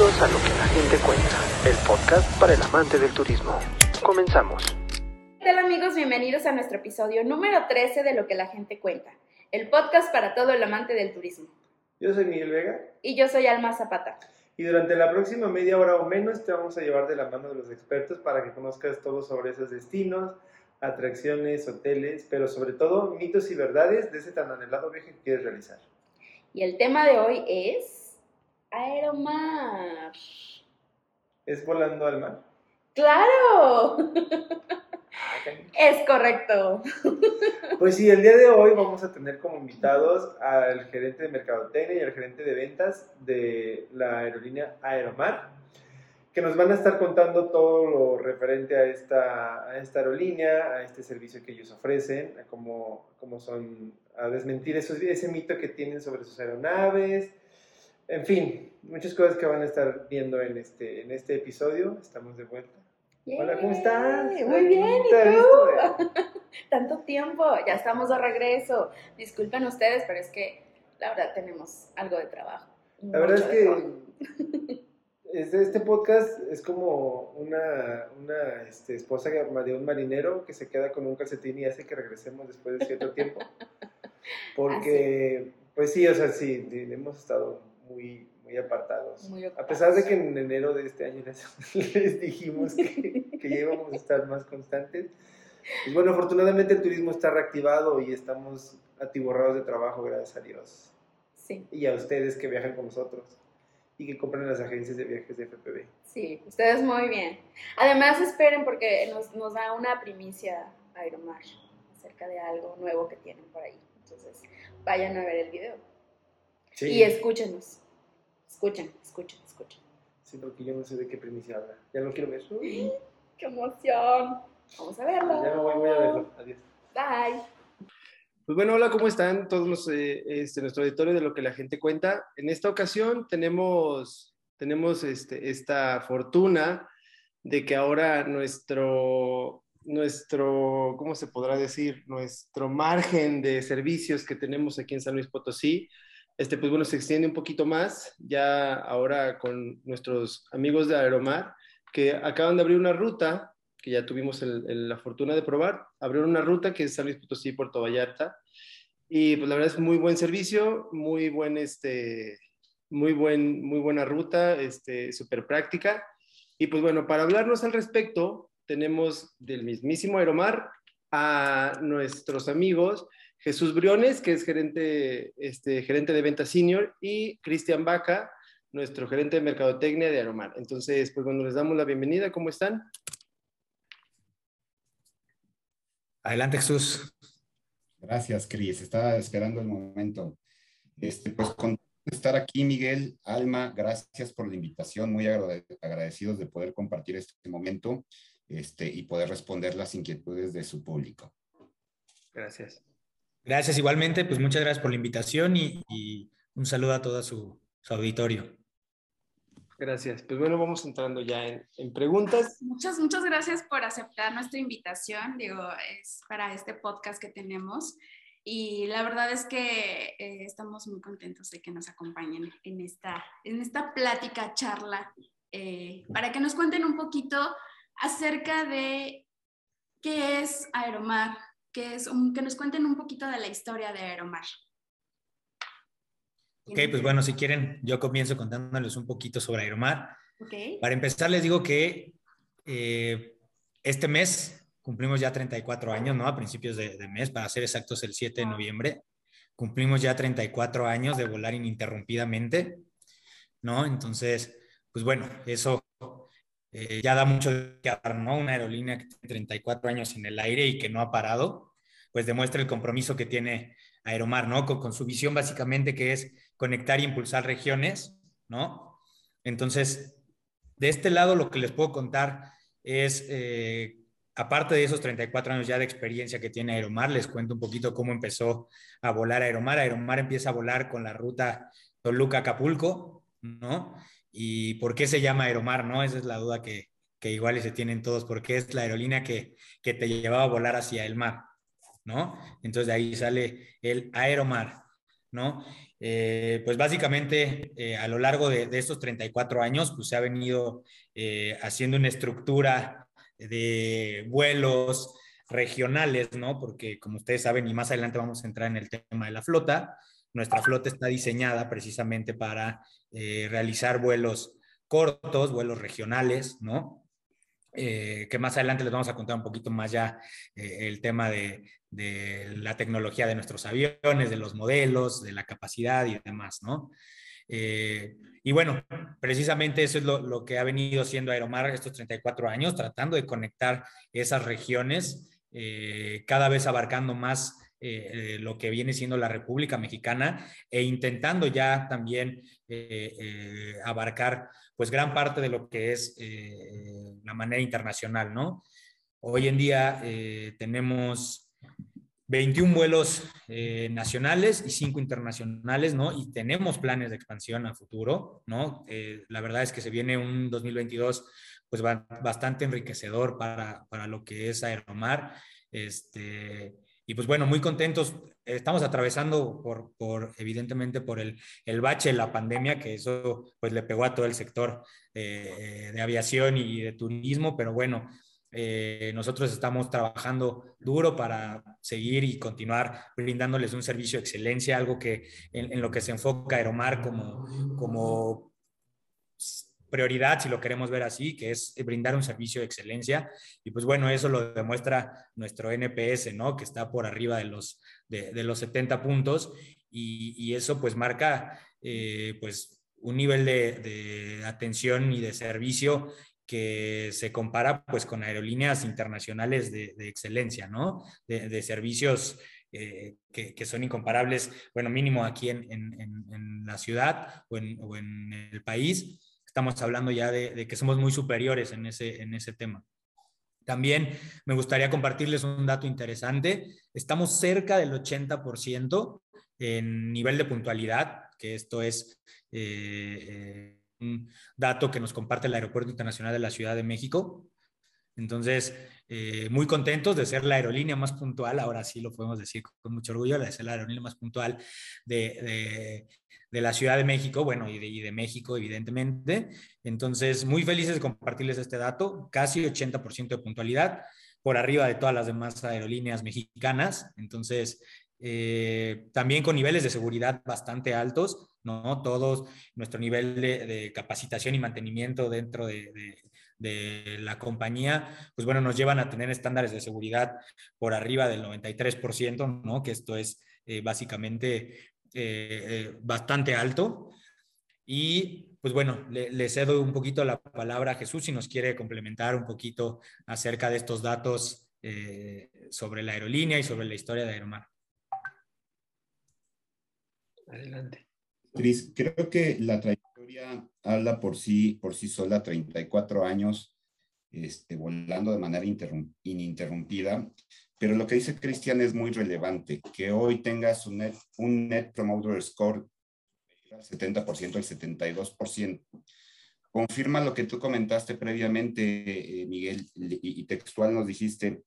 Bienvenidos a Lo que la gente cuenta, el podcast para el amante del turismo. Comenzamos. ¿Qué tal amigos? Bienvenidos a nuestro episodio número 13 de Lo que la gente cuenta, el podcast para todo el amante del turismo. Yo soy Miguel Vega Y yo soy Alma Zapata. y durante la próxima media hora o menos te vamos a llevar de la mano de los expertos para que conozcas todo sobre esos destinos, atracciones, hoteles, pero sobre todo mitos y verdades de ese tan anhelado viaje que quieres realizar. Y el tema de hoy es Aeromar. ¿Es volando al mar? ¡Claro! Ah. Es correcto. Pues sí, el día de hoy vamos a tener como invitados al gerente de mercadotecnia y al gerente de ventas de la aerolínea Aeromar, que nos van a estar contando todo lo referente a esta, a esta aerolínea, a este servicio que ellos ofrecen, a cómo, cómo son, a desmentir esos, ese mito que tienen sobre sus aeronaves, en fin, muchas cosas que van a estar viendo en este, en este episodio. Estamos de vuelta. Hola, ¿cómo estás? Muy bien, ¿y tú? Tanto tiempo, ya estamos de regreso. Disculpen ustedes, pero es que la verdad tenemos algo de trabajo. La verdad es que este, este podcast es como una, una este, esposa de un marinero que se queda con un calcetín y hace que regresemos después de cierto tiempo. Porque, pues sí, o sea, sí, hemos estado muy, muy apartados. Muy A pesar de que en enero de este año les, les dijimos que, que ya íbamos a estar más constantes. Pues bueno, afortunadamente el turismo está reactivado y estamos atiborrados de trabajo, gracias a Dios Sí, y a ustedes que viajan con nosotros y que compran las agencias de viajes de FPV. sí, ustedes muy bien. Además, esperen porque nos, nos da una primicia Aeromar acerca de algo nuevo que tienen por ahí. Entonces, vayan a ver el video. Sí, Y escúchenos. Escuchen, escuchen, escuchen. sí, porque yo no sé de qué primicia habla. Ya lo quiero ver. Uy, ¡Qué emoción! Vamos a verlo. ya me voy, voy a verlo. Adiós. Bye. Pues bueno, hola, ¿cómo están todos los, eh, este, nuestro auditorio de lo que la gente cuenta? En esta ocasión tenemos, tenemos este, esta fortuna de que ahora nuestro, nuestro, ¿cómo se podrá decir? Nuestro margen de servicios que tenemos aquí en San Luis Potosí, este, pues bueno, se extiende un poquito más, ya ahora con nuestros amigos de Aeromar, que acaban de abrir una ruta que ya tuvimos el- el- la fortuna de probar, abrieron una ruta que es San Luis Potosí, Puerto Vallarta, y pues la verdad es muy buen servicio, muy buen, este, muy buen, muy buena ruta, este, súper práctica, y pues bueno, para hablarnos al respecto, tenemos del mismísimo Aeromar a nuestros amigos Jesús Briones, que es gerente, este, gerente de venta senior, y Cristian Vaca, nuestro gerente de mercadotecnia de Aeromar. Entonces, pues bueno, les damos la bienvenida, ¿cómo están? Adelante, Jesús. Gracias, Cris. Estaba esperando el momento. Este, pues de estar aquí, Miguel, Alma, gracias por la invitación. Muy agrade- agradecidos de poder compartir este momento este, y poder responder las inquietudes de su público. Gracias. Gracias igualmente, pues muchas gracias por la invitación y, y un saludo a todo su, su auditorio. Gracias. Pues bueno, vamos entrando ya en, en preguntas. Muchas, muchas gracias por aceptar nuestra invitación. Digo, es para este podcast que tenemos. Y la verdad es que eh, estamos muy contentos de que nos acompañen en esta, en esta plática, charla, eh, para que nos cuenten un poquito acerca de qué es Aeromar, qué es un- que nos cuenten un poquito de la historia de Aeromar. Ok, pues bueno, si quieren, yo comienzo contándoles un poquito sobre Aeromar. Ok. Para empezar, les digo que eh, este mes cumplimos ya 34 años, ¿no? A principios de, de mes, para ser exactos, el 7 de noviembre. Cumplimos ya 34 años de volar ininterrumpidamente, ¿no? Entonces, pues bueno, eso eh, ya da mucho qué hablar, ¿no? Una aerolínea que tiene 34 años en el aire y que no ha parado, pues demuestra el compromiso que tiene Aeromar, ¿no? Con, su visión básicamente que es conectar y impulsar regiones, ¿no? Entonces, de este lado lo que les puedo contar es, eh, aparte de esos 34 años ya de experiencia que tiene Aeromar, les cuento un poquito cómo empezó a volar Aeromar. Aeromar empieza a volar con la ruta Toluca-Acapulco, ¿no? ¿Y por qué se llama Aeromar, no? Esa es la duda que, que igual se tienen todos, porque es la aerolínea que, que te llevaba a volar hacia el mar, ¿no? Entonces de ahí sale el Aeromar. ¿no? Eh, pues básicamente eh, a lo largo de, estos 34 años, pues se ha venido eh, haciendo una estructura de vuelos regionales, ¿no? Porque como ustedes saben, y más adelante vamos a entrar en el tema de la flota, nuestra flota está diseñada precisamente para realizar vuelos cortos, vuelos regionales, ¿no? Eh, que más adelante les vamos a contar un poquito más ya eh, el tema de, la tecnología de nuestros aviones, de los modelos, de la capacidad y demás, ¿no? Eh, y bueno, precisamente eso es lo, que ha venido siendo Aeromar estos 34 años, tratando de conectar esas regiones, cada vez abarcando más lo que viene siendo la República Mexicana e intentando ya también abarcar pues gran parte de lo que es eh, la manera internacional, ¿no? Hoy en día eh, tenemos 21 vuelos eh, nacionales y 5 internacionales, ¿no? Y tenemos planes de expansión a futuro, ¿no? la verdad es que se viene un 2022 pues bastante enriquecedor para, para lo que es Aeromar. Este, y pues bueno, muy contentos. Estamos atravesando por, por evidentemente, por el, el, bache la pandemia, que eso pues le pegó a todo el sector eh, de aviación y de turismo, pero bueno, eh, nosotros estamos trabajando duro para seguir y continuar brindándoles un servicio de excelencia, algo que en, en lo que se enfoca Aeromar como, como prioridad, si lo queremos ver así, que es brindar un servicio de excelencia. Y pues bueno, eso lo demuestra nuestro NPS, ¿no? Que está por arriba de los, de, los 70 puntos y, eso pues marca eh, pues un nivel de, atención y de servicio que se compara pues con aerolíneas internacionales de, excelencia, ¿no? De, servicios eh, que, son incomparables, bueno, mínimo aquí en, en, la ciudad o en el país estamos hablando ya de, que somos muy superiores en ese, en ese tema. También me gustaría compartirles un dato interesante. Estamos cerca del 80% en nivel de puntualidad, que esto es eh, eh, un dato que nos comparte el Aeropuerto Internacional de la Ciudad de México. Entonces, eh, muy contentos de ser la aerolínea más puntual, ahora sí lo podemos decir con mucho orgullo, de ser la aerolínea más puntual de, de la Ciudad de México, bueno, y de, y de, México, evidentemente. Entonces, muy felices de compartirles este dato, casi 80% de puntualidad, por arriba de todas las demás aerolíneas mexicanas. Entonces, eh, también con niveles de seguridad bastante altos, ¿no? Todos, nuestro nivel de, capacitación y mantenimiento dentro de, de, la compañía, pues bueno, nos llevan a tener estándares de seguridad por arriba del 93%, ¿no? Que esto es eh, básicamente eh, eh, bastante alto. Y pues bueno, le, cedo un poquito la palabra a Jesús si nos quiere complementar un poquito acerca de estos datos eh, sobre la aerolínea y sobre la historia de Aeromar. Adelante. Cris, creo que la trayectoria habla por sí, por sí sola, 34 años este, volando de manera ininterrumpida. Pero lo que dice Cristian es muy relevante, que hoy tengas un net, un net promoter score del 70%, el 72%. Confirma lo que tú comentaste previamente, eh, Miguel, y, textual nos dijiste,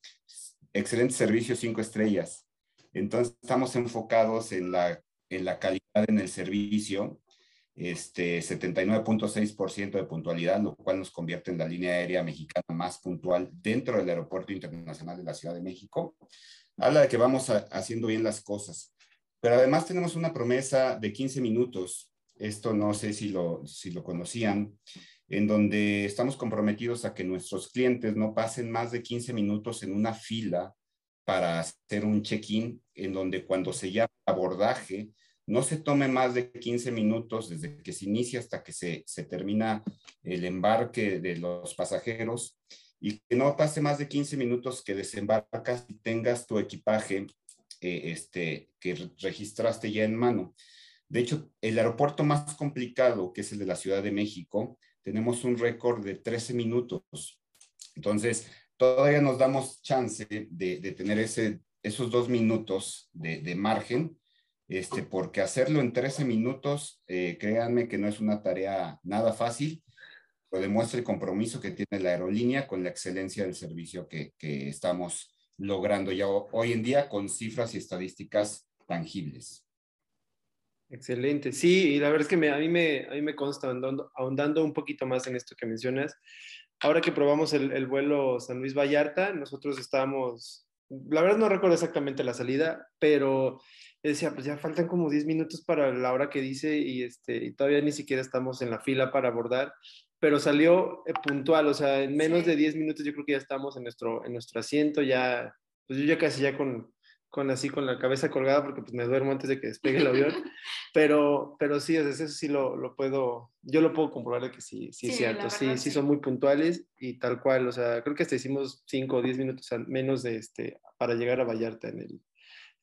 excelente servicio, cinco estrellas. Entonces estamos enfocados en la, en la calidad en el servicio este 79.6% de puntualidad, lo cual nos convierte en la línea aérea mexicana más puntual dentro del Aeropuerto Internacional de la Ciudad de México. Habla de que vamos haciendo bien las cosas, pero además tenemos una promesa de 15 minutos, esto no sé si lo, si lo conocían, en donde estamos comprometidos a que nuestros clientes no pasen más de 15 minutos en una fila para hacer un check-in, en donde cuando se llama abordaje, no se tome más de 15 minutos desde que se inicia hasta que se, termina el embarque de los pasajeros y que no pase más de 15 minutos que desembarcas y tengas tu equipaje eh, este, que registraste ya en mano. De hecho, el aeropuerto más complicado, que es el de la Ciudad de México, tenemos un récord de 13 minutos. Entonces, todavía nos damos chance de, tener ese, esos dos minutos de margen este, porque hacerlo en 13 minutos, eh, créanme que no es una tarea nada fácil, lo demuestra el compromiso que tiene la aerolínea con la excelencia del servicio que, que estamos logrando ya hoy en día con cifras y estadísticas tangibles. Excelente, sí, y la verdad es que me, a, mí me, a mí me consta, ahondando, ahondando, un poquito más en esto que mencionas, ahora que probamos el, el vuelo San Luis Vallarta, nosotros estábamos, la verdad no recuerdo exactamente la salida, pero decía, pues ya faltan como 10 minutos para la hora que dice y, este, y todavía ni siquiera estamos en la fila para abordar, pero salió eh, puntual, o sea, en menos Sí. de 10 minutos yo creo que ya estamos en nuestro, en nuestro asiento, ya, pues yo ya casi ya con, con así con la cabeza colgada porque pues me duermo antes de que despegue el avión, pero, pero sí, o sea, eso sí lo, lo puedo, yo lo puedo comprobar de que sí, sí, es Sí, cierto, la sí, sí sí. son muy puntuales y tal cual, o sea, creo que hasta hicimos 5 o 10 minutos menos de este, para llegar a Vallarta en el,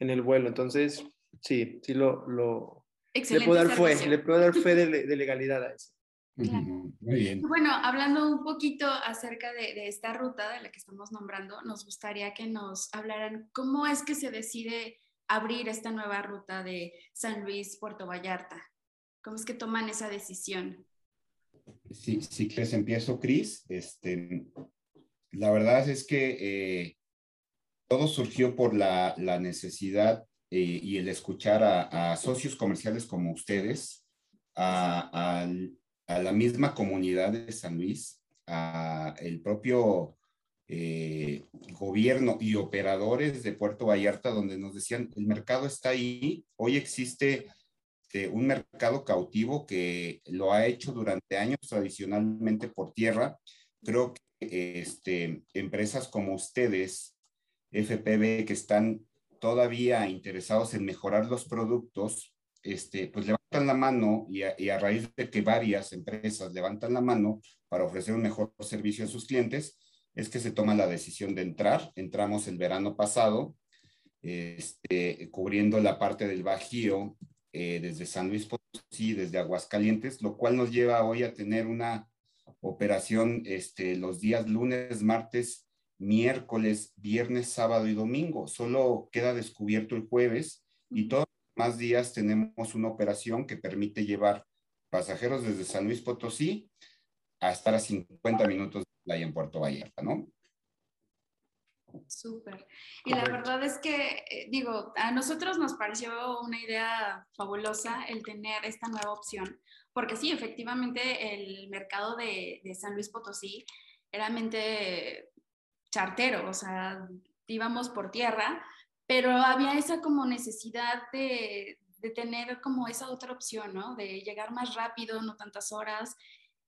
en el vuelo, entonces sí, sí lo, lo le Excelente puedo dar fe, le puedo dar fe de, le- de legalidad a eso. Claro. Muy bien. Bueno, hablando un poquito acerca de, de esta ruta de la que estamos nombrando, nos gustaría que nos hablaran cómo es que se decide abrir esta nueva ruta de San Luis, Puerto Vallarta. ¿Cómo es que toman esa decisión? Sí, sí que les empiezo, Cris. Este, la verdad es que eh, todo surgió por la, necesidad eh, y el escuchar a, socios comerciales como ustedes, a, la misma comunidad de San Luis, a el propio eh, gobierno y operadores de Puerto Vallarta, donde nos decían, el mercado está ahí, hoy existe eh, un mercado cautivo que lo ha hecho durante años tradicionalmente por tierra. Creo que este, empresas como ustedes, FPB, que están todavía interesados en mejorar los productos, este, pues levantan la mano y a, raíz de que varias empresas levantan la mano para ofrecer un mejor servicio a sus clientes, es que se toma la decisión de entrar. Entramos el verano pasado, este, cubriendo la parte del Bajío, eh, desde San Luis Potosí, desde Aguascalientes, lo cual nos lleva hoy a tener una operación este, los días lunes, martes, miércoles, viernes, sábado y domingo. Solo queda descubierto el jueves y todos los demás días tenemos una operación que permite llevar pasajeros desde San Luis Potosí a estar a 50 minutos de playa en Puerto Vallarta, ¿no? Súper. Y la verdad es que, eh, digo, a nosotros nos pareció una idea fabulosa el tener esta nueva opción, porque sí, efectivamente el mercado de, de San Luis Potosí era mente chartero, o sea, íbamos por tierra, pero había esa como necesidad de, de tener como esa otra opción, ¿no? De llegar más rápido, no tantas horas.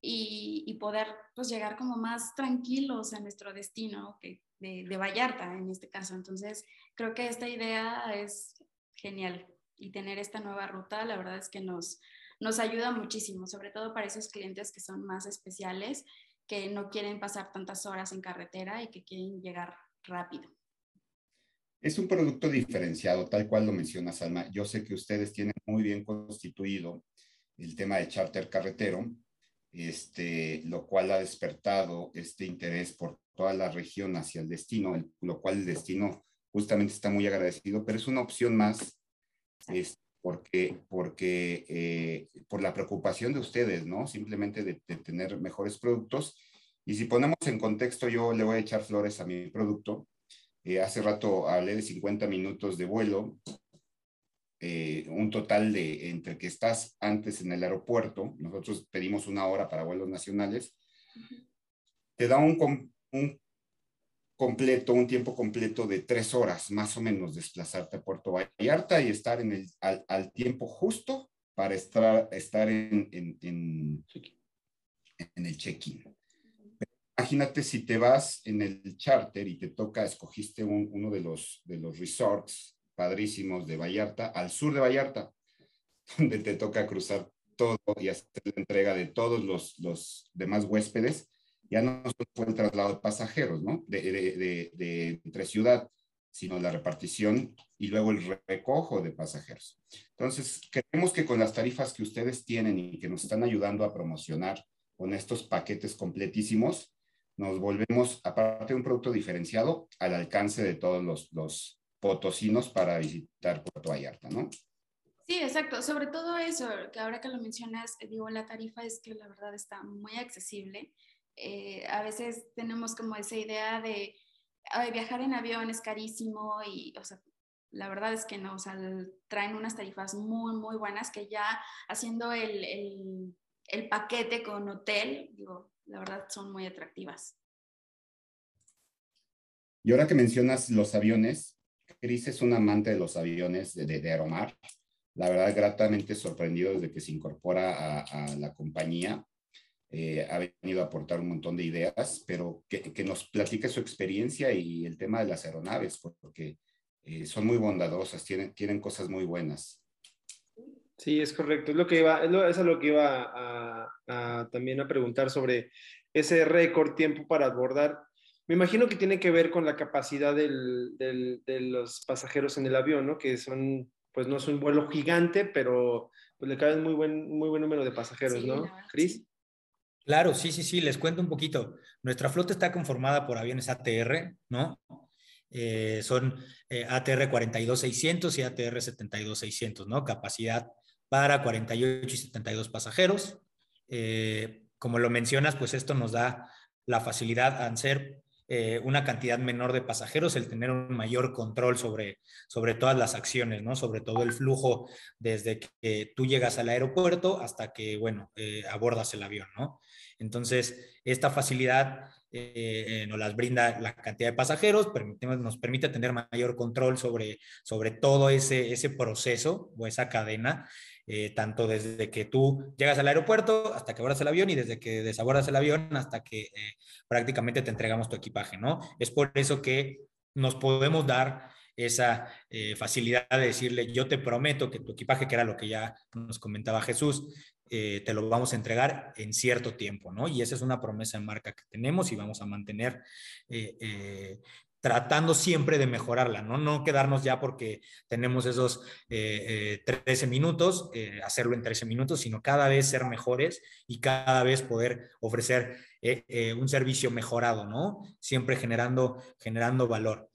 Y, poder pues llegar como más tranquilos a nuestro destino, que de, de, Vallarta en este caso. Entonces, creo que esta idea es genial y tener esta nueva ruta, la verdad es que nos, nos ayuda muchísimo, sobre todo para esos clientes que son más especiales, que no quieren pasar tantas horas en carretera y que quieren llegar rápido. Es un producto diferenciado, tal cual lo menciona Salma. Yo sé que ustedes tienen muy bien constituido el tema de charter carretero, este, lo cual ha despertado este interés por toda la región hacia el destino, el, lo cual el destino justamente está muy agradecido, pero es una opción más porque, porque eh, por la preocupación de ustedes, ¿no? Simplemente de, de, tener mejores productos. Y si ponemos en contexto, yo le voy a echar flores a mi producto. Eh, hace rato hablé de 50 minutos de vuelo, eh, un total de entre que estás antes en el aeropuerto, nosotros pedimos una hora para vuelos nacionales, te da un, un, completo, un tiempo completo de tres horas más o menos desplazarte a Puerto Vallarta y estar en el, al, al tiempo justo para estar, estar en, en, en, en el check-in. Imagínate si te vas en el charter y te toca, escogiste un, uno de los, de los resorts padrísimos de Vallarta, al sur de Vallarta, donde te toca cruzar todo y hacer la entrega de todos los, los demás huéspedes, ya no fue el traslado de pasajeros, ¿no? De, de, de, entre ciudad, sino la repartición y luego el recojo de pasajeros. Entonces, creemos que con las tarifas que ustedes tienen y que nos están ayudando a promocionar con estos paquetes completísimos, nos volvemos, aparte de un producto diferenciado, al alcance de todos los, los potosinos para visitar Puerto Vallarta, ¿no? Sí, exacto. Sobre todo eso, que ahora que lo mencionas, digo, la tarifa es que la verdad está muy accesible. Eh, a veces tenemos como esa idea de ay, viajar en avión es carísimo y, o sea, la verdad es que no, o sea, traen unas tarifas muy, muy buenas que ya haciendo el, el, el paquete con hotel, digo, la verdad son muy atractivas. Y ahora que mencionas los aviones, Cris es un amante de los aviones de, de, Aeromar. La verdad, gratamente sorprendido desde que se incorpora a, la compañía. Eh, ha venido a aportar un montón de ideas, pero que, que, nos platique su experiencia y el tema de las aeronaves, porque eh, son muy bondadosas, tienen, tienen cosas muy buenas. Sí, es correcto. Es lo que iba, es lo, eso es lo que iba a, a, también a preguntar sobre ese récord tiempo para abordar. Me imagino que tiene que ver con la capacidad del, del, de los pasajeros en el avión, ¿no? Que son, pues no es un vuelo gigante, pero pues le caben muy buen, muy buen número de pasajeros, Sí, ¿no? Cris. Claro, sí, sí, sí, les cuento un poquito. Nuestra flota está conformada por aviones ATR, ¿no? Eh, son eh, ATR 42600 y ATR 72600, ¿no? Capacidad para 48 y 72 pasajeros. Eh, como lo mencionas, pues esto nos da la facilidad al ser eh, una cantidad menor de pasajeros, el tener un mayor control sobre, sobre todas las acciones, ¿no? Sobre todo el flujo desde que tú llegas al aeropuerto hasta que, bueno, abordas el avión, ¿no? Entonces, esta facilidad eh, eh, nos las brinda la cantidad de pasajeros, nos permite tener mayor control sobre, sobre todo ese, ese proceso o esa cadena, eh, tanto desde que tú llegas al aeropuerto hasta que abordas el avión y desde que desabordas el avión hasta que prácticamente te entregamos tu equipaje, ¿no? Es por eso que nos podemos dar esa eh, facilidad de decirle, yo te prometo que tu equipaje, que era lo que ya nos comentaba Jesús, eh, te lo vamos a entregar en cierto tiempo, ¿no? Y esa es una promesa en marca que tenemos y vamos a mantener eh, tratando siempre de mejorarla, ¿no? No quedarnos ya porque tenemos esos eh, eh, 13 minutos, hacerlo en 13 minutos, sino cada vez ser mejores y cada vez poder ofrecer un servicio mejorado, ¿no? Siempre generando, generando valor.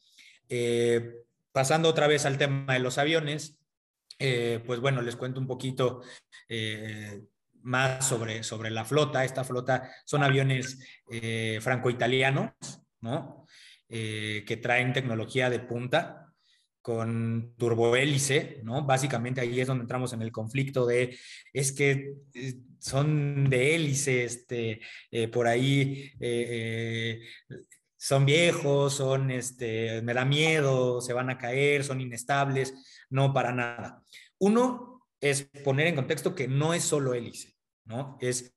Pasando otra vez al tema de los aviones, eh, pues bueno, les cuento un poquito eh, más sobre, sobre la flota. Esta flota son aviones eh, franco-italianos, ¿no? Que traen tecnología de punta con turbohélice, ¿no? Básicamente ahí es donde entramos en el conflicto de, es que son de hélice, este, por ahí son viejos, son, este, me da miedo, se van a caer, son inestables, no para nada. Uno es poner en contexto que no es solo hélice, ¿no? Es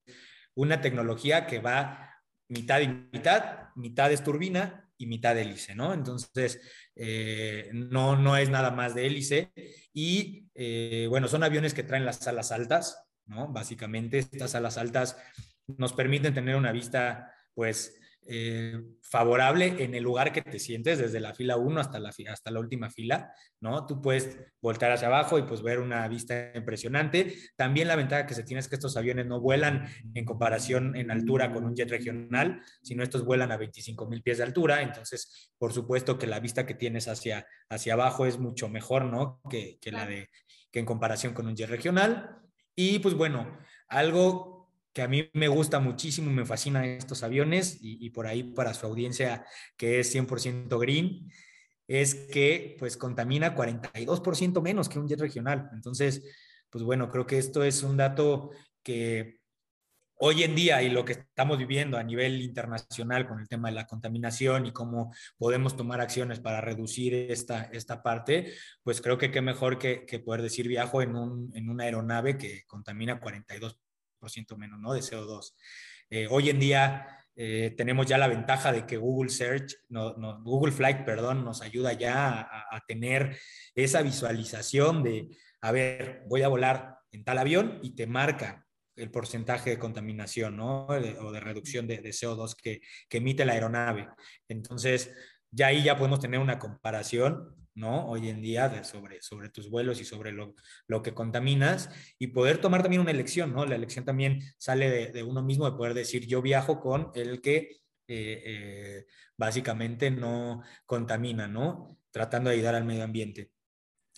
una tecnología que va mitad y mitad, mitad es turbina y mitad hélice, ¿no? Entonces, eh, no, no es nada más de hélice y, eh, bueno, son aviones que traen las alas altas, ¿no? Básicamente, estas alas altas nos permiten tener una vista, pues, eh, favorable en el lugar que te sientes, desde la fila 1 hasta la, hasta la última fila, ¿no? Tú puedes voltar hacia abajo y pues ver una vista impresionante. También la ventaja que se tiene es que estos aviones no vuelan en comparación en altura con un jet regional, sino estos vuelan a 25 mil pies de altura, entonces por supuesto que la vista que tienes hacia, hacia abajo es mucho mejor, ¿no? Que, que la de, que en comparación con un jet regional. Y pues bueno, algo que a mí me gusta muchísimo, me fascinan estos aviones y, por ahí para su audiencia que es 100% green, es que pues contamina 42% menos que un jet regional. Entonces, pues bueno, creo que esto es un dato que hoy en día y lo que estamos viviendo a nivel internacional con el tema de la contaminación y cómo podemos tomar acciones para reducir esta, esta parte, pues creo que qué mejor que, que poder decir viajo en, un, en una aeronave que contamina 42% menos ¿no? de CO2. Eh, hoy en día eh, tenemos ya la ventaja de que Google Search, no, no, Google Flight, perdón, nos ayuda ya a, tener esa visualización de, a ver, voy a volar en tal avión y te marca el porcentaje de contaminación ¿no? de, o de reducción de, de CO2 que, que emite la aeronave. Entonces, ya ahí ya podemos tener una comparación ¿no? Hoy en día de sobre, sobre tus vuelos y sobre lo, lo, que contaminas y poder tomar también una elección, ¿no? La elección también sale de, uno mismo de poder decir, yo viajo con el que eh, eh, básicamente no contamina, ¿no? Tratando de ayudar al medio ambiente.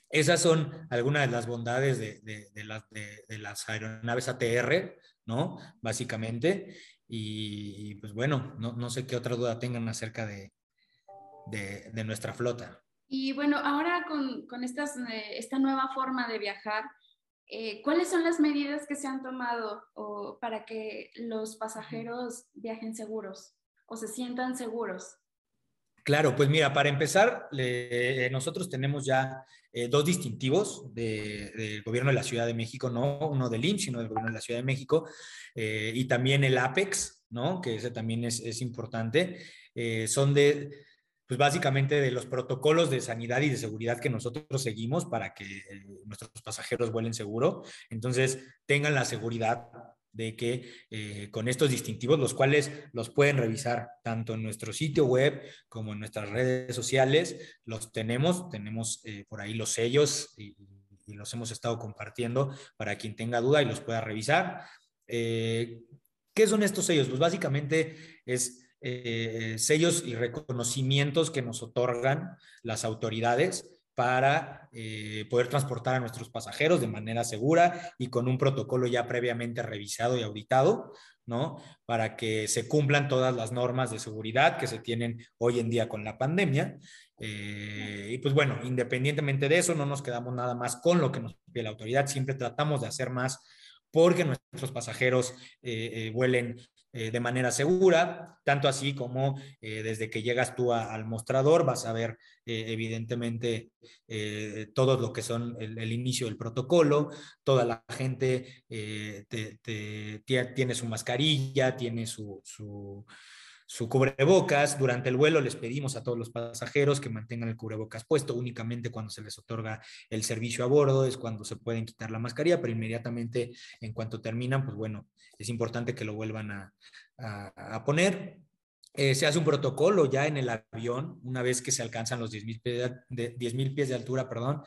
Esas son algunas de las bondades de, de, de, las, aeronaves ATR, ¿no? Básicamente. Y, y pues bueno, no, no, sé qué otra duda tengan acerca de, de nuestra flota. Y bueno, ahora con, con estas, eh, esta nueva forma de viajar, eh, ¿cuáles son las medidas que se han tomado para que los pasajeros viajen seguros o se sientan seguros? Claro, pues mira, para empezar, nosotros tenemos ya eh, dos distintivos del gobierno de la Ciudad de México, no uno del IMSS, sino del gobierno de la Ciudad de México, y también el APEX, ¿no? Que ese también es, es importante. Son de, pues básicamente de los protocolos de sanidad y de seguridad que nosotros seguimos para que nuestros pasajeros vuelen seguro. Entonces, tengan la seguridad de que eh, con estos distintivos, los cuales los pueden revisar tanto en nuestro sitio web como en nuestras redes sociales, los tenemos, tenemos eh, por ahí los sellos y, los hemos estado compartiendo para quien tenga duda y los pueda revisar. Eh, ¿Qué son estos sellos? Pues básicamente es sellos y reconocimientos que nos otorgan las autoridades para eh, poder transportar a nuestros pasajeros de manera segura y con un protocolo ya previamente revisado y auditado, ¿no? Para que se cumplan todas las normas de seguridad que se tienen hoy en día con la pandemia. Eh, y pues bueno, independientemente de eso, no nos quedamos nada más con lo que nos pide la autoridad, siempre tratamos de hacer más porque nuestros pasajeros eh, vuelen eh, de manera segura, tanto así como eh, desde que llegas tú al mostrador vas a ver eh, evidentemente todo lo que son el, inicio del protocolo, toda la gente tiene su mascarilla, tiene su su cubrebocas. Durante el vuelo les pedimos a todos los pasajeros que mantengan el cubrebocas puesto únicamente cuando se les otorga el servicio a bordo, es cuando se pueden quitar la mascarilla, pero inmediatamente en cuanto terminan, pues bueno, es importante que lo vuelvan a, poner. Eh, se hace un protocolo ya en el avión, una vez que se alcanzan los 10.000 pies de, 10 pies de altura, perdón,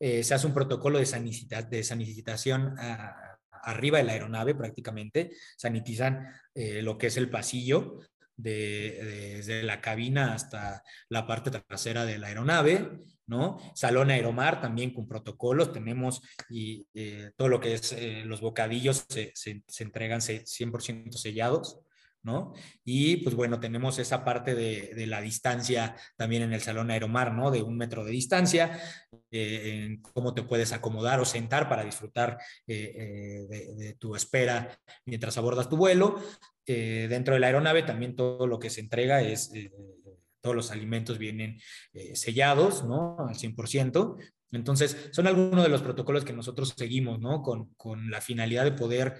eh, se hace un protocolo de, de sanitización arriba de la aeronave prácticamente, sanitizan eh, lo que es el pasillo, desde la cabina hasta la parte trasera de la aeronave, ¿no? Salón Aeromar también con protocolos, tenemos y eh, todo lo que es eh, los bocadillos se, entregan 100% sellados, ¿no? Y pues bueno, tenemos esa parte de, la distancia también en el Salón Aeromar, ¿no? De un metro de distancia, eh, cómo te puedes acomodar o sentar para disfrutar de, tu espera mientras abordas tu vuelo. Dentro de la aeronave también todo lo que se entrega es, todos los alimentos vienen eh, sellados, ¿no? Al 100%. Entonces, son algunos de los protocolos que nosotros seguimos, ¿no? Con, con la finalidad de poder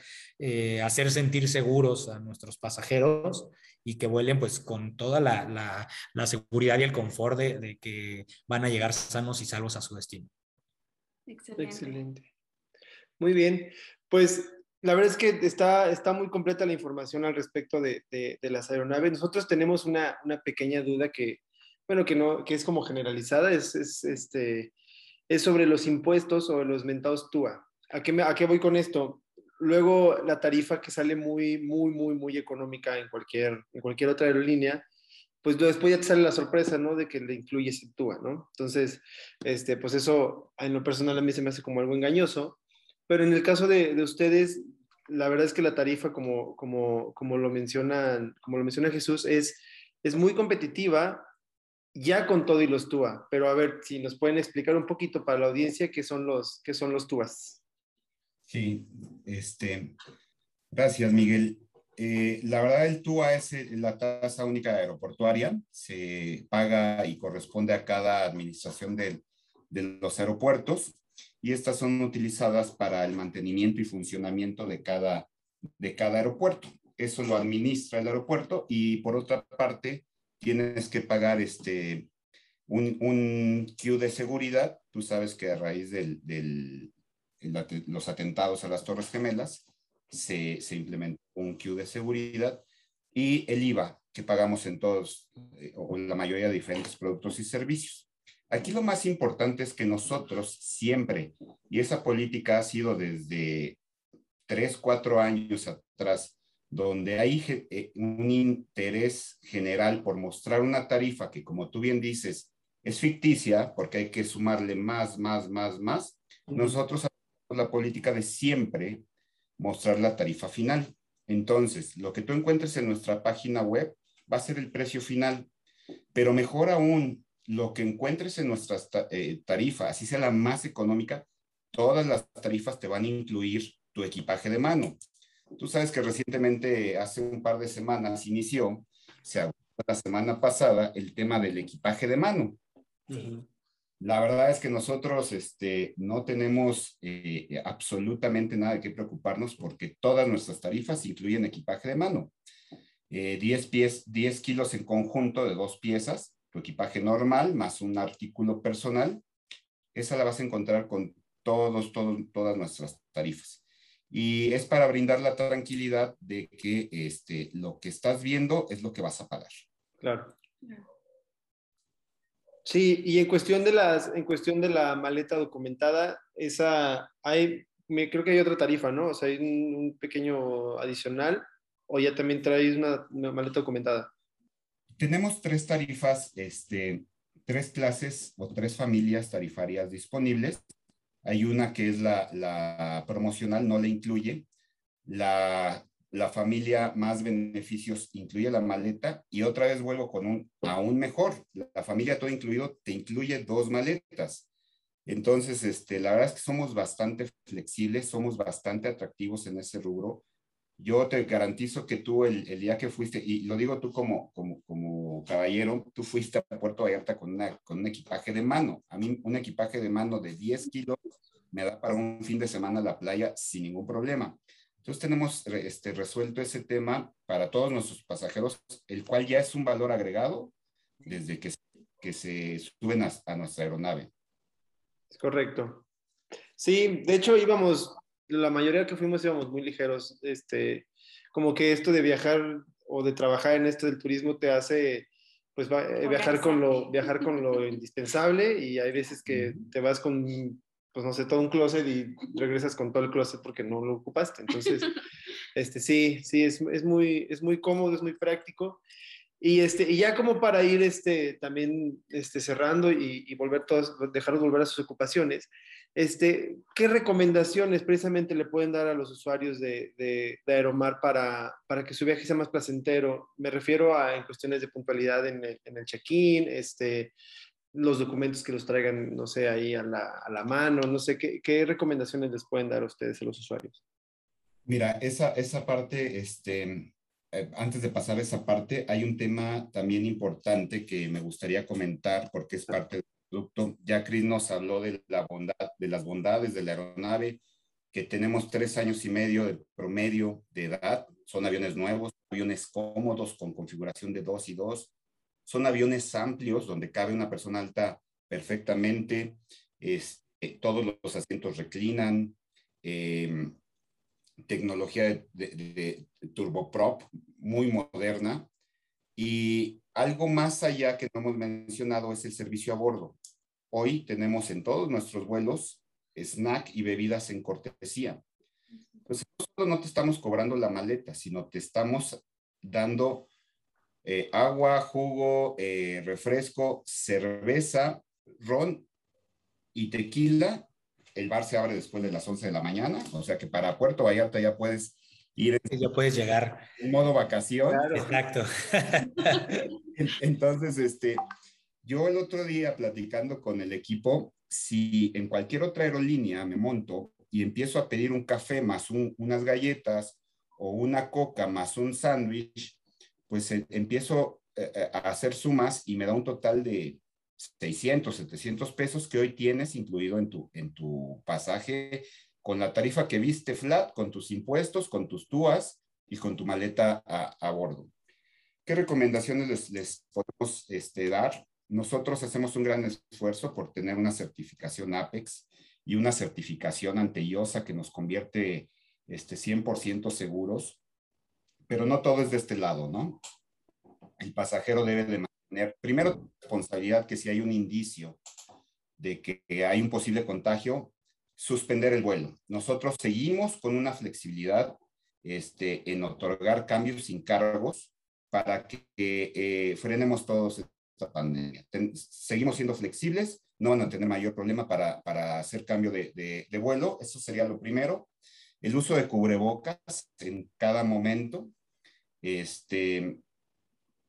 hacer sentir seguros a nuestros pasajeros y que vuelen pues con toda la, la, la seguridad y el confort de, de, que van a llegar sanos y salvos a su destino. Excelente. Excelente. Muy bien. Pues la verdad es que está, está muy completa la información al respecto de, de, las aeronaves. Nosotros tenemos una, una, pequeña duda que, bueno, que, no, que es como generalizada, es, es, este, es sobre los impuestos o los mentados TUA. ¿A qué, ¿A qué voy con esto? Luego la tarifa que sale muy, muy, muy, muy económica en cualquier, en cualquier otra aerolínea, pues después ya te sale la sorpresa, ¿no? De que le incluyes el TUA, ¿no? Entonces, este, pues eso en lo personal a mí se me hace como algo engañoso pero en el caso de, de ustedes, la verdad es que la tarifa, como, como, como, lo, mencionan, como lo menciona Jesús, es, es muy competitiva ya con todo y los TUA. Pero a ver si nos pueden explicar un poquito para la audiencia qué son los, qué son los TUAs. Sí, este, gracias Miguel. Eh, la verdad el TUA es eh, la tasa única aeroportuaria, se paga y corresponde a cada administración de los aeropuertos y estas son utilizadas para el mantenimiento y funcionamiento de cada, de cada aeropuerto. Eso lo administra el aeropuerto y por otra parte tienes que pagar este, un, un queue de seguridad. Tú sabes que a raíz de del, los atentados a las Torres Gemelas se, se implementó un queue de seguridad y el IVA que pagamos en todos eh, o la mayoría de diferentes productos y servicios. Aquí lo más importante es que nosotros siempre, y esa política ha sido desde tres, cuatro años atrás, donde hay eh, un interés general por mostrar una tarifa que, como tú bien dices, es ficticia, porque hay que sumarle más, más, más, más, nosotros hacemos la política de siempre mostrar la tarifa final. Entonces, lo que tú encuentres en nuestra página web va a ser el precio final, pero mejor aún, lo que encuentres en nuestras eh, tarifas, así sea la más económica, todas las tarifas te van a incluir tu equipaje de mano. Tú sabes que recientemente, hace un par de semanas, inició, se agotó la semana pasada, el tema del equipaje de mano. La verdad es que nosotros este, no tenemos eh, absolutamente nada de qué preocuparnos porque todas nuestras tarifas incluyen equipaje de mano. 10, eh, pies, 10 kilos en conjunto de dos piezas, tu equipaje normal más un artículo personal. Esa la vas a encontrar con todos, todas nuestras tarifas. Y es para brindar la tranquilidad de que este, lo que estás viendo es lo que vas a pagar. Claro. Sí, y en cuestión de las, en cuestión de la maleta documentada, esa hay, me, creo que hay otra tarifa, ¿no? O sea, hay un, pequeño adicional, o ya también traes una, maleta documentada. Tenemos tres tarifas, este, tres clases o tres familias tarifarias disponibles. Hay una que es la, la promocional, no le incluye. La la familia más beneficios incluye la maleta y otra vez vuelvo con un aún mejor. La familia todo incluido te incluye dos maletas. Entonces, este, la verdad es que somos bastante flexibles, somos bastante atractivos en ese rubro. Yo te garantizo que tú el, día que fuiste, y lo digo tú como, como, como caballero, tú fuiste a Puerto Vallarta con, una, con un equipaje de mano. A mí un equipaje de mano de 10 kilos me da para un fin de semana a la playa sin ningún problema. Entonces tenemos este, resuelto ese tema para todos nuestros pasajeros, el cual ya es un valor agregado desde que, que se suben a, nuestra aeronave. Es correcto. Sí, de hecho íbamos, la mayoría que fuimos íbamos muy ligeros. Este, como que esto de viajar o de trabajar en esto del turismo te hace pues eh, viajar con lo viajar con lo indispensable y hay veces que te vas con pues no sé, todo un closet y regresas con todo el closet porque no lo ocupaste. Entonces, este, sí, sí, es, es, muy, es muy cómodo, es muy práctico. Y, este, y ya como para ir este, también este, cerrando y, y volver todos, dejarlos volver a sus ocupaciones, este, ¿qué recomendaciones precisamente le pueden dar a los usuarios de, de, de, Aeromar para, para que su viaje sea más placentero? Me refiero a en cuestiones de puntualidad en el, en el check-in, este, los documentos que los traigan, no sé, ahí a la, a la mano, no sé, ¿qué, ¿qué, recomendaciones les pueden dar a ustedes, a los usuarios? Mira, esa, esa parte, este, eh, antes de pasar a esa parte, hay un tema también importante que me gustaría comentar porque es parte del Ya Chris nos habló de, la bondad, de las bondades de la aeronave, que tenemos tres años y medio de promedio de edad, son aviones nuevos, aviones cómodos con configuración de dos y dos, son aviones amplios donde cabe una persona alta perfectamente, este, todos los asientos reclinan, em, tecnología de, de, turboprop muy moderna y algo más allá que no hemos mencionado es el servicio a bordo. Hoy tenemos en todos nuestros vuelos snack y bebidas en cortesía. Entonces, no solo no te estamos cobrando la maleta, sino te estamos dando eh, agua, jugo, eh, refresco, cerveza, ron y tequila. El bar se abre después de las 11 de la mañana, o sea que para Puerto Vallarta ya puedes ir. Ya puedes llegar. En modo vacación. Exacto. Entonces, este, yo el otro día platicando con el equipo, si en cualquier otra aerolínea me monto y empiezo a pedir un café más unas galletas o una coca más un sándwich, pues eh, empiezo eh, eh, a hacer sumas y me da un total de 600, 700 pesos que hoy tienes incluido en tu, en tu pasaje con la tarifa que viste flat, con tus impuestos, con tus túas y con tu maleta a, bordo. ¿Qué recomendaciones les, les podemos este, dar? Nosotros hacemos un gran esfuerzo por tener una certificación APEX y una certificación ante IOSA que nos convierte este, 100% seguros pero no todo es de este lado, ¿no? El pasajero debe de mantener, primero, responsabilidad que si hay un indicio de que hay un posible contagio, suspender el vuelo. Nosotros seguimos con una flexibilidad este, en otorgar cambios sin cargos para que eh, frenemos todos esta pandemia. seguimos siendo flexibles, no van a tener mayor problema para, para hacer cambio de, de, vuelo, eso sería lo primero. El uso de cubrebocas en cada momento, este,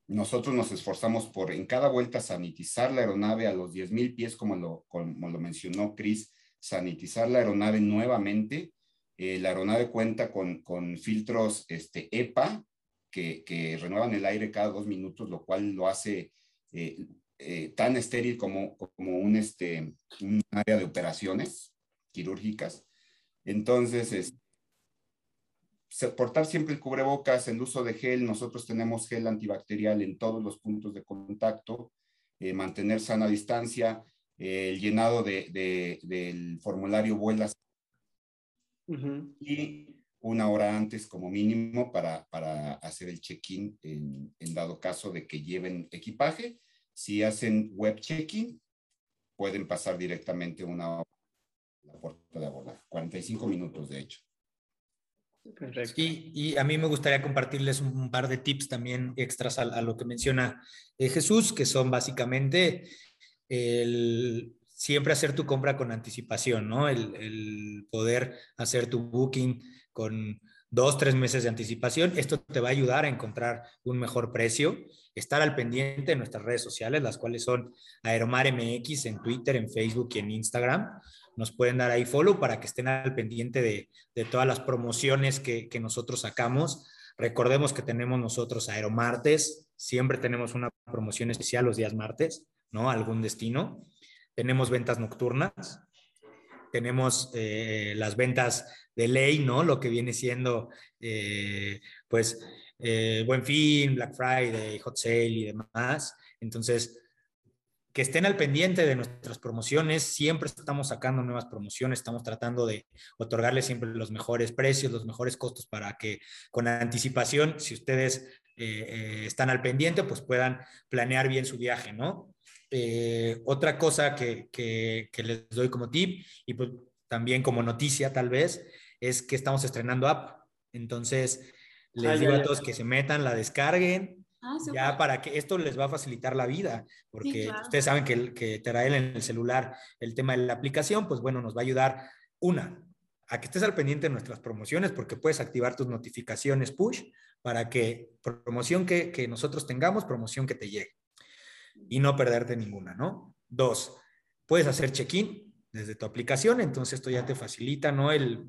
nosotros nos esforzamos por en cada vuelta sanitizar la aeronave a los 10.000 pies, como lo, como lo mencionó Chris, sanitizar la aeronave nuevamente. Eh, la aeronave cuenta con, con filtros este, EPA que, que, renuevan el aire cada dos minutos, lo cual lo hace eh, eh, tan estéril como, como un, este, área de operaciones quirúrgicas. Entonces, es, portar siempre el cubrebocas, el uso de gel, nosotros tenemos gel antibacterial en todos los puntos de contacto, mantener sana distancia, el llenado de, de, del formulario vuelas y una hora antes como mínimo para, para hacer el check-in en, en, dado caso de que lleven equipaje. Si hacen web check-in, pueden pasar directamente una hora la puerta de abordar, 45 minutos de hecho. Y, y, a mí me gustaría compartirles un, par de tips también extras a, a lo que menciona eh, Jesús, que son básicamente el siempre hacer tu compra con anticipación, ¿no? El, poder hacer tu booking con dos, tres meses de anticipación. Esto te va a ayudar a encontrar un mejor precio. Estar al pendiente de nuestras redes sociales, las cuales son Aeromar MX en Twitter, en Facebook y en Instagram nos pueden dar ahí follow para que estén al pendiente de, de todas las promociones que, que, nosotros sacamos. Recordemos que tenemos nosotros Aeromartes, siempre tenemos una promoción especial los días martes, ¿no? Algún destino. Tenemos ventas nocturnas, tenemos eh, las ventas de ley, ¿no? Lo que viene siendo, eh, pues, eh, Buen Fin, Black Friday, Hot Sale y demás. Entonces, que estén al pendiente de nuestras promociones. Siempre estamos sacando nuevas promociones, estamos tratando de otorgarles siempre los mejores precios, los mejores costos para que con anticipación, si ustedes están al pendiente, pues puedan planear bien su viaje, ¿no? Eh, otra cosa que, que, que, les doy como tip y pues también como noticia tal vez es que estamos estrenando app. Entonces, les digo a todos que se metan, la descarguen, Ah, ya para que esto les va a facilitar la vida, porque sí, claro. ustedes saben que, que traer en el celular el tema de la aplicación, pues bueno, nos va a ayudar, una, a que estés al pendiente de nuestras promociones, porque puedes activar tus notificaciones push para que promoción que, que nosotros tengamos, promoción que te llegue y no perderte ninguna, ¿no? Dos, puedes hacer check-in desde tu aplicación, entonces esto ya te facilita, ¿no? El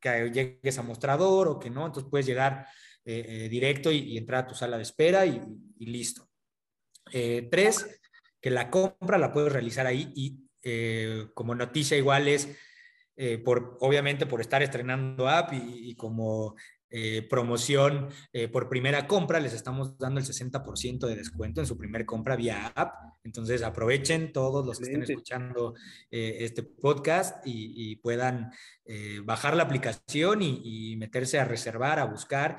que llegues a mostrador o que no, entonces puedes llegar eh, eh, directo y, entrar a tu sala de espera y, listo. Eh, tres, que la compra la puedes realizar ahí y como noticia igual es, por, obviamente por estar estrenando app y como eh, promoción eh, por primera compra, les estamos dando el 60% de descuento en su primer compra vía app. Entonces aprovechen todos los que estén escuchando eh, este podcast y, y puedan bajar la aplicación y, y, meterse a reservar, a buscar.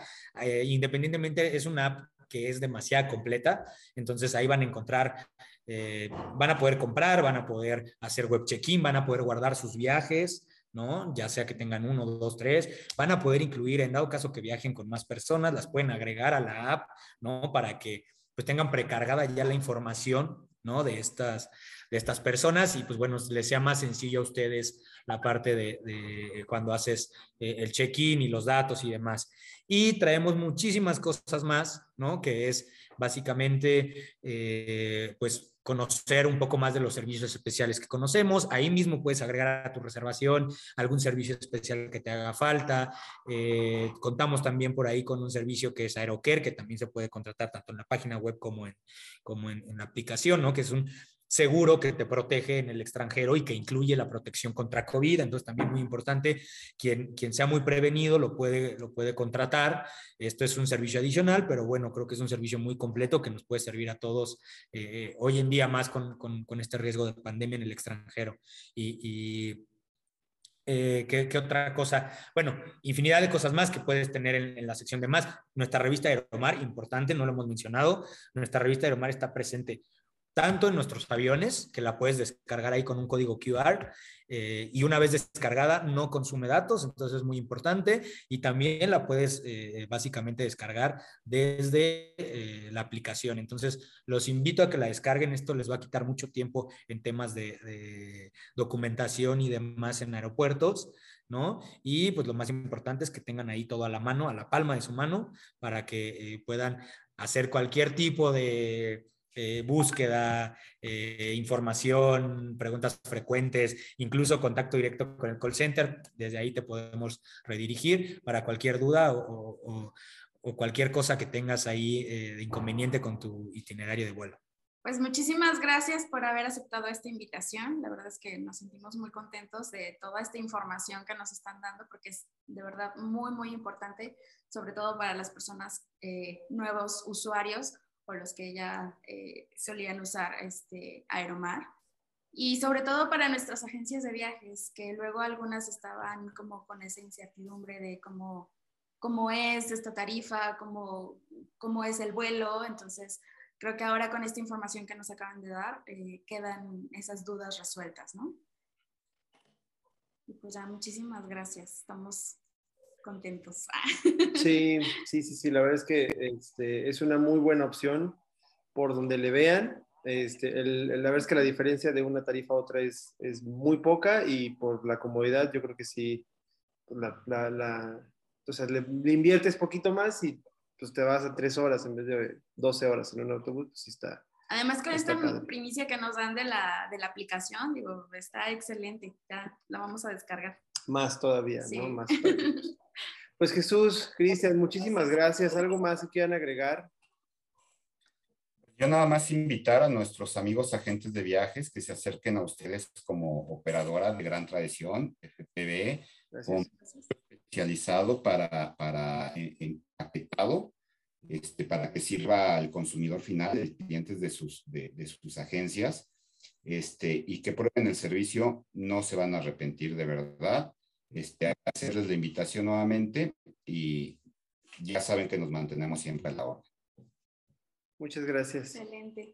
Independientemente, es una app que es demasiado completa, entonces ahí van a encontrar eh, van a poder comprar, van a poder hacer web check-in, van a poder guardar sus viajes, ¿no? Ya sea que tengan uno, dos, tres, van a poder incluir, en dado caso que viajen con más personas, las pueden agregar a la app, ¿no? Para que pues tengan precargada ya la información, ¿no? De estas, de estas personas y pues bueno, les sea más sencillo a ustedes la parte de, de cuando haces eh, el check-in y los datos y demás. Y traemos muchísimas cosas más, ¿no? Que es básicamente, eh, pues conocer un poco más de los servicios especiales que conocemos. Ahí mismo puedes agregar a tu reservación algún servicio especial que te haga falta. Eh, contamos también por ahí con un servicio que es AeroCare, que también se puede contratar tanto en la página web como en, como en, en la aplicación, ¿no? que es un seguro que te protege en el extranjero y que incluye la protección contra COVID. Entonces, también muy importante, quien, quien sea muy prevenido lo puede, lo puede contratar. Esto es un servicio adicional, pero bueno, creo que es un servicio muy completo que nos puede servir a todos eh, hoy en día más con, con, con, este riesgo de pandemia en el extranjero. Y, y eh, ¿qué, ¿qué, otra cosa? Bueno, infinidad de cosas más que puedes tener en, en, la sección de más. Nuestra revista Aeromar, importante, no lo hemos mencionado, nuestra revista Aeromar está presente tanto en nuestros aviones, que la puedes descargar ahí con un código QR, eh, y una vez descargada no consume datos, entonces es muy importante, y también la puedes eh, básicamente descargar desde eh, la aplicación. Entonces, los invito a que la descarguen, esto les va a quitar mucho tiempo en temas de, de documentación y demás en aeropuertos. ¿no? Y pues lo más importante es que tengan ahí todo a la mano, a la palma de su mano, para que puedan hacer cualquier tipo de eh, búsqueda, eh, información, preguntas frecuentes, incluso contacto directo con el call center. Desde ahí te podemos redirigir para cualquier duda o, cualquier cosa que tengas ahí eh, de inconveniente con tu itinerario de vuelo. Pues muchísimas gracias por haber aceptado esta invitación. La verdad es que nos sentimos muy contentos de toda esta información que nos están dando porque es de verdad muy, muy importante, sobre todo para las personas nuevos usuarios o los que ya eh, solían usar este Aeromar. Y sobre todo para nuestras agencias de viajes, que luego algunas estaban como con esa incertidumbre de cómo, cómo es esta tarifa, cómo, cómo es el vuelo. Entonces, creo que ahora con esta información que nos acaban de dar, eh, quedan esas dudas resueltas, ¿no? Y pues ya, muchísimas gracias. Estamos contentos. Sí, sí, sí, sí, la verdad es que este, es una muy buena opción por donde le vean. Este, el, la verdad es que la diferencia de una tarifa a otra es, es muy poca y por la comodidad yo creo que sí, pues la, la, la o sea, le, inviertes poquito más y pues te vas a tres horas en vez de 12 horas en un autobús, pues sí está. Además con esta primicia que nos dan de la, de la aplicación, digo, está excelente, ya la vamos a descargar. Más todavía, ¿no? Más. Pues Jesús, Cristian, muchísimas gracias. ¿Algo más que quieran agregar? Yo nada más invitar a nuestros amigos agentes de viajes que se acerquen a ustedes como operadora de gran tradición, FPV, especializado para, para empaquetado, este, para que sirva al consumidor final, clientes de sus, de, de sus agencias, este, y que prueben el servicio, no se van a arrepentir de verdad este, hacerles la invitación nuevamente y ya saben que nos mantenemos siempre a la hora. Muchas gracias. Excelente.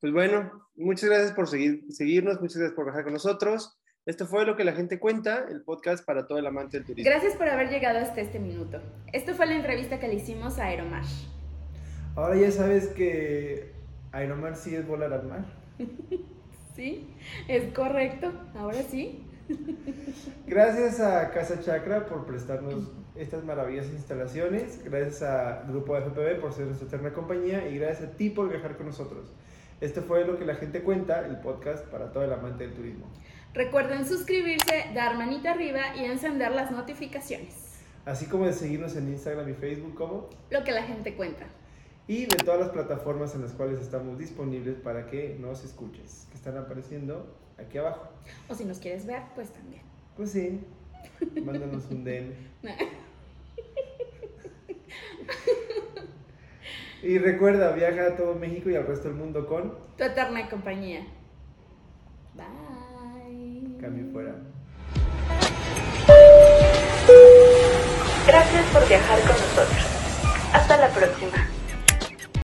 Pues bueno, muchas gracias por seguir, seguirnos, muchas gracias por bajar con nosotros. Esto fue lo que la gente cuenta, el podcast para todo el amante del turismo. Gracias por haber llegado hasta este minuto. Esto fue la entrevista que le hicimos a Aeromar. Ahora ya sabes que Aeromar sí es volar al mar. sí, es correcto. Ahora sí. Gracias a Casa Chakra por prestarnos estas maravillosas instalaciones. Gracias a Grupo FPV por ser nuestra eterna compañía. Y gracias a ti por viajar con nosotros. Esto fue lo que la gente cuenta, el podcast para todo el amante del turismo. Recuerden suscribirse, dar manita arriba y encender las notificaciones. Así como de seguirnos en Instagram y Facebook como Lo que la gente cuenta. Y de todas las plataformas en las cuales estamos disponibles para que nos escuches, que están apareciendo aquí abajo. O si nos quieres ver, pues también. Pues sí, mándanos un DM. y recuerda, viaja a todo México y al resto del mundo con tu eterna compañía. Bye. Cambio fuera. Gracias por viajar con nosotros. Hasta la próxima.